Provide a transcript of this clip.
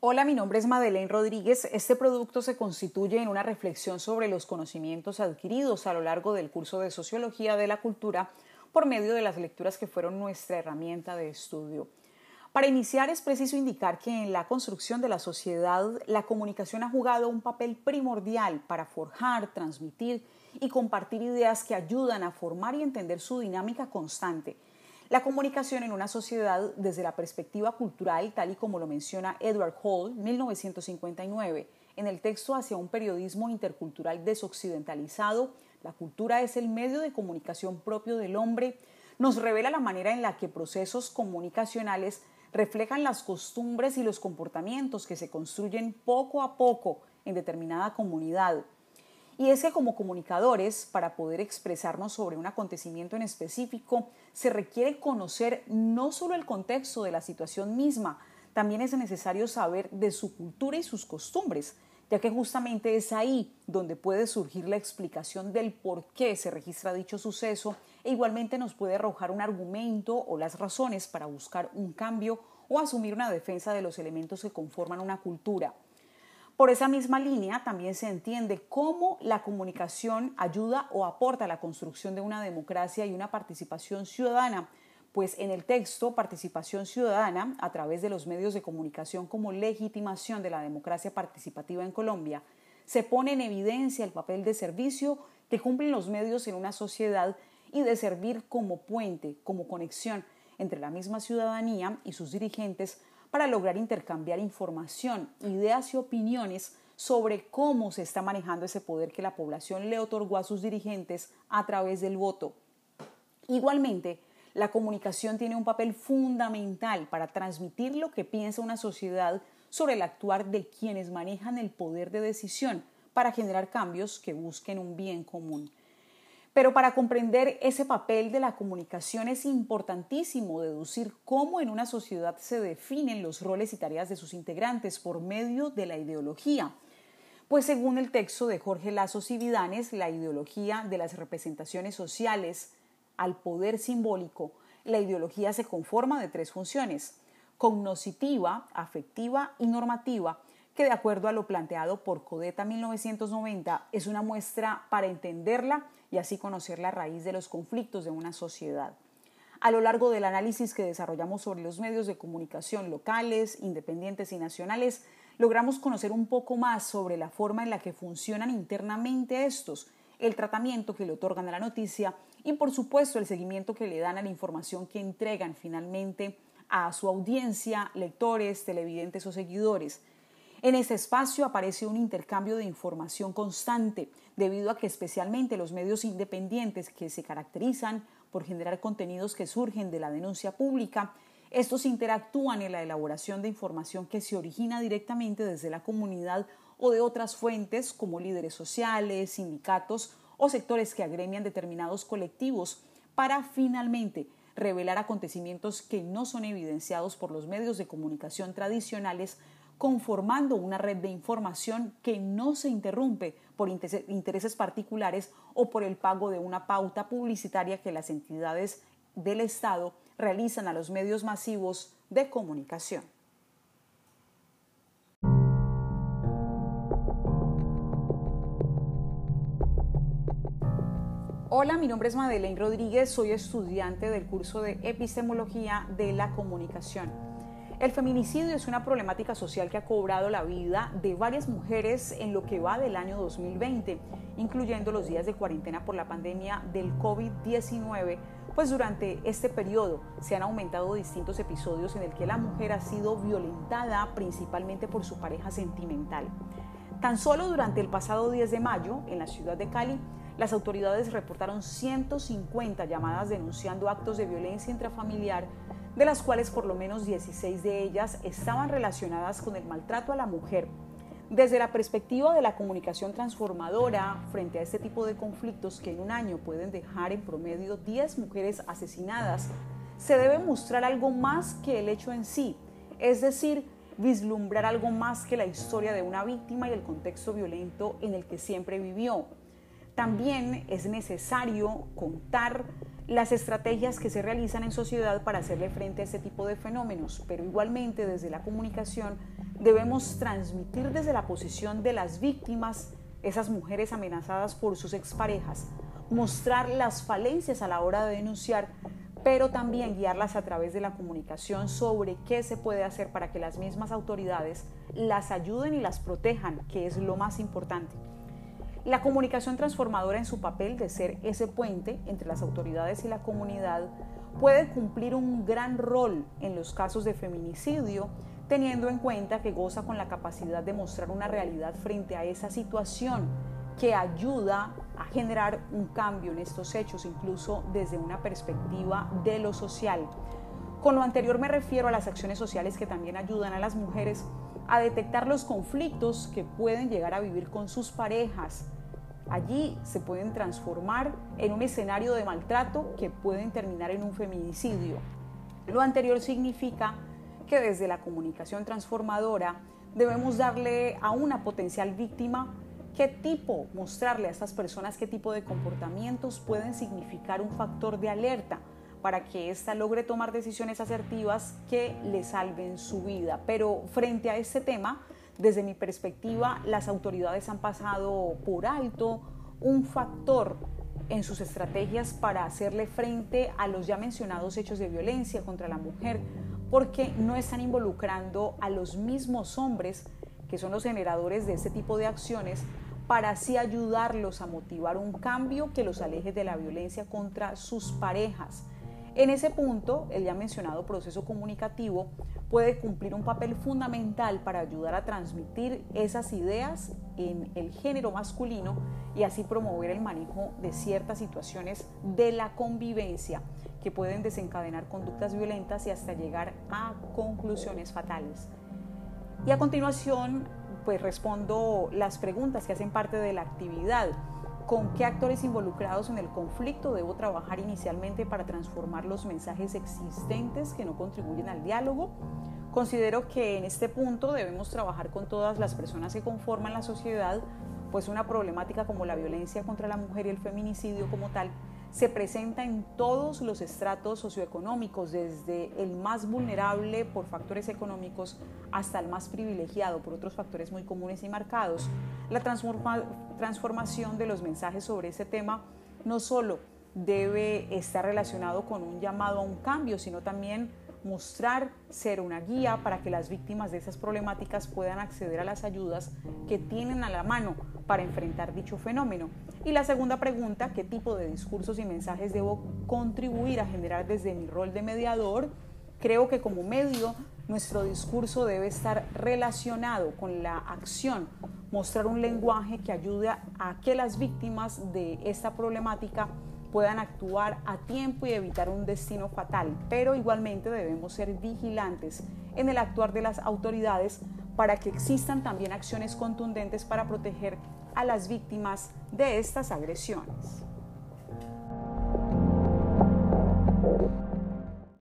Hola, mi nombre es Madeleine Rodríguez. Este producto se constituye en una reflexión sobre los conocimientos adquiridos a lo largo del curso de Sociología de la Cultura por medio de las lecturas que fueron nuestra herramienta de estudio. Para iniciar es preciso indicar que en la construcción de la sociedad la comunicación ha jugado un papel primordial para forjar, transmitir y compartir ideas que ayudan a formar y entender su dinámica constante la comunicación en una sociedad desde la perspectiva cultural, tal y como lo menciona Edward Hall, 1959, en el texto hacia un periodismo intercultural desoccidentalizado, la cultura es el medio de comunicación propio del hombre, nos revela la manera en la que procesos comunicacionales reflejan las costumbres y los comportamientos que se construyen poco a poco en determinada comunidad y es que como comunicadores, para poder expresarnos sobre un acontecimiento en específico, se requiere conocer no solo el contexto de la situación misma, también es necesario saber de su cultura y sus costumbres, ya que justamente es ahí donde puede surgir la explicación del por qué se registra dicho suceso e igualmente nos puede arrojar un argumento o las razones para buscar un cambio o asumir una defensa de los elementos que conforman una cultura. Por esa misma línea también se entiende cómo la comunicación ayuda o aporta a la construcción de una democracia y una participación ciudadana, pues en el texto participación ciudadana a través de los medios de comunicación como legitimación de la democracia participativa en Colombia, se pone en evidencia el papel de servicio que cumplen los medios en una sociedad y de servir como puente, como conexión entre la misma ciudadanía y sus dirigentes para lograr intercambiar información, ideas y opiniones sobre cómo se está manejando ese poder que la población le otorgó a sus dirigentes a través del voto. Igualmente, la comunicación tiene un papel fundamental para transmitir lo que piensa una sociedad sobre el actuar de quienes manejan el poder de decisión para generar cambios que busquen un bien común. Pero para comprender ese papel de la comunicación es importantísimo deducir cómo en una sociedad se definen los roles y tareas de sus integrantes por medio de la ideología. Pues según el texto de Jorge Lazos y Vidanes, la ideología de las representaciones sociales al poder simbólico, la ideología se conforma de tres funciones, cognoscitiva, afectiva y normativa, que de acuerdo a lo planteado por Codeta 1990 es una muestra para entenderla y así conocer la raíz de los conflictos de una sociedad. A lo largo del análisis que desarrollamos sobre los medios de comunicación locales, independientes y nacionales, logramos conocer un poco más sobre la forma en la que funcionan internamente estos, el tratamiento que le otorgan a la noticia y por supuesto el seguimiento que le dan a la información que entregan finalmente a su audiencia, lectores, televidentes o seguidores. En este espacio aparece un intercambio de información constante, debido a que especialmente los medios independientes que se caracterizan por generar contenidos que surgen de la denuncia pública, estos interactúan en la elaboración de información que se origina directamente desde la comunidad o de otras fuentes como líderes sociales, sindicatos o sectores que agremian determinados colectivos para finalmente revelar acontecimientos que no son evidenciados por los medios de comunicación tradicionales conformando una red de información que no se interrumpe por intereses particulares o por el pago de una pauta publicitaria que las entidades del Estado realizan a los medios masivos de comunicación. Hola, mi nombre es Madeleine Rodríguez, soy estudiante del curso de Epistemología de la Comunicación. El feminicidio es una problemática social que ha cobrado la vida de varias mujeres en lo que va del año 2020, incluyendo los días de cuarentena por la pandemia del COVID-19, pues durante este periodo se han aumentado distintos episodios en el que la mujer ha sido violentada principalmente por su pareja sentimental. Tan solo durante el pasado 10 de mayo, en la ciudad de Cali, las autoridades reportaron 150 llamadas denunciando actos de violencia intrafamiliar de las cuales por lo menos 16 de ellas estaban relacionadas con el maltrato a la mujer. Desde la perspectiva de la comunicación transformadora frente a este tipo de conflictos que en un año pueden dejar en promedio 10 mujeres asesinadas, se debe mostrar algo más que el hecho en sí, es decir, vislumbrar algo más que la historia de una víctima y el contexto violento en el que siempre vivió. También es necesario contar las estrategias que se realizan en sociedad para hacerle frente a este tipo de fenómenos, pero igualmente desde la comunicación debemos transmitir desde la posición de las víctimas, esas mujeres amenazadas por sus exparejas, mostrar las falencias a la hora de denunciar, pero también guiarlas a través de la comunicación sobre qué se puede hacer para que las mismas autoridades las ayuden y las protejan, que es lo más importante. La comunicación transformadora en su papel de ser ese puente entre las autoridades y la comunidad puede cumplir un gran rol en los casos de feminicidio, teniendo en cuenta que goza con la capacidad de mostrar una realidad frente a esa situación que ayuda a generar un cambio en estos hechos, incluso desde una perspectiva de lo social. Con lo anterior me refiero a las acciones sociales que también ayudan a las mujeres a detectar los conflictos que pueden llegar a vivir con sus parejas. Allí se pueden transformar en un escenario de maltrato que pueden terminar en un feminicidio. Lo anterior significa que desde la comunicación transformadora debemos darle a una potencial víctima qué tipo, mostrarle a estas personas qué tipo de comportamientos pueden significar un factor de alerta para que ésta logre tomar decisiones asertivas que le salven su vida. Pero frente a este tema, desde mi perspectiva, las autoridades han pasado por alto un factor en sus estrategias para hacerle frente a los ya mencionados hechos de violencia contra la mujer, porque no están involucrando a los mismos hombres que son los generadores de este tipo de acciones para así ayudarlos a motivar un cambio que los aleje de la violencia contra sus parejas. En ese punto, el ya mencionado proceso comunicativo puede cumplir un papel fundamental para ayudar a transmitir esas ideas en el género masculino y así promover el manejo de ciertas situaciones de la convivencia que pueden desencadenar conductas violentas y hasta llegar a conclusiones fatales. Y a continuación, pues respondo las preguntas que hacen parte de la actividad. ¿Con qué actores involucrados en el conflicto debo trabajar inicialmente para transformar los mensajes existentes que no contribuyen al diálogo? Considero que en este punto debemos trabajar con todas las personas que conforman la sociedad, pues una problemática como la violencia contra la mujer y el feminicidio como tal se presenta en todos los estratos socioeconómicos, desde el más vulnerable por factores económicos hasta el más privilegiado por otros factores muy comunes y marcados. La transformación de los mensajes sobre ese tema no solo debe estar relacionado con un llamado a un cambio, sino también mostrar ser una guía para que las víctimas de esas problemáticas puedan acceder a las ayudas que tienen a la mano para enfrentar dicho fenómeno. Y la segunda pregunta, ¿qué tipo de discursos y mensajes debo contribuir a generar desde mi rol de mediador? Creo que como medio nuestro discurso debe estar relacionado con la acción, mostrar un lenguaje que ayude a que las víctimas de esta problemática puedan actuar a tiempo y evitar un destino fatal, pero igualmente debemos ser vigilantes en el actuar de las autoridades para que existan también acciones contundentes para proteger a las víctimas de estas agresiones.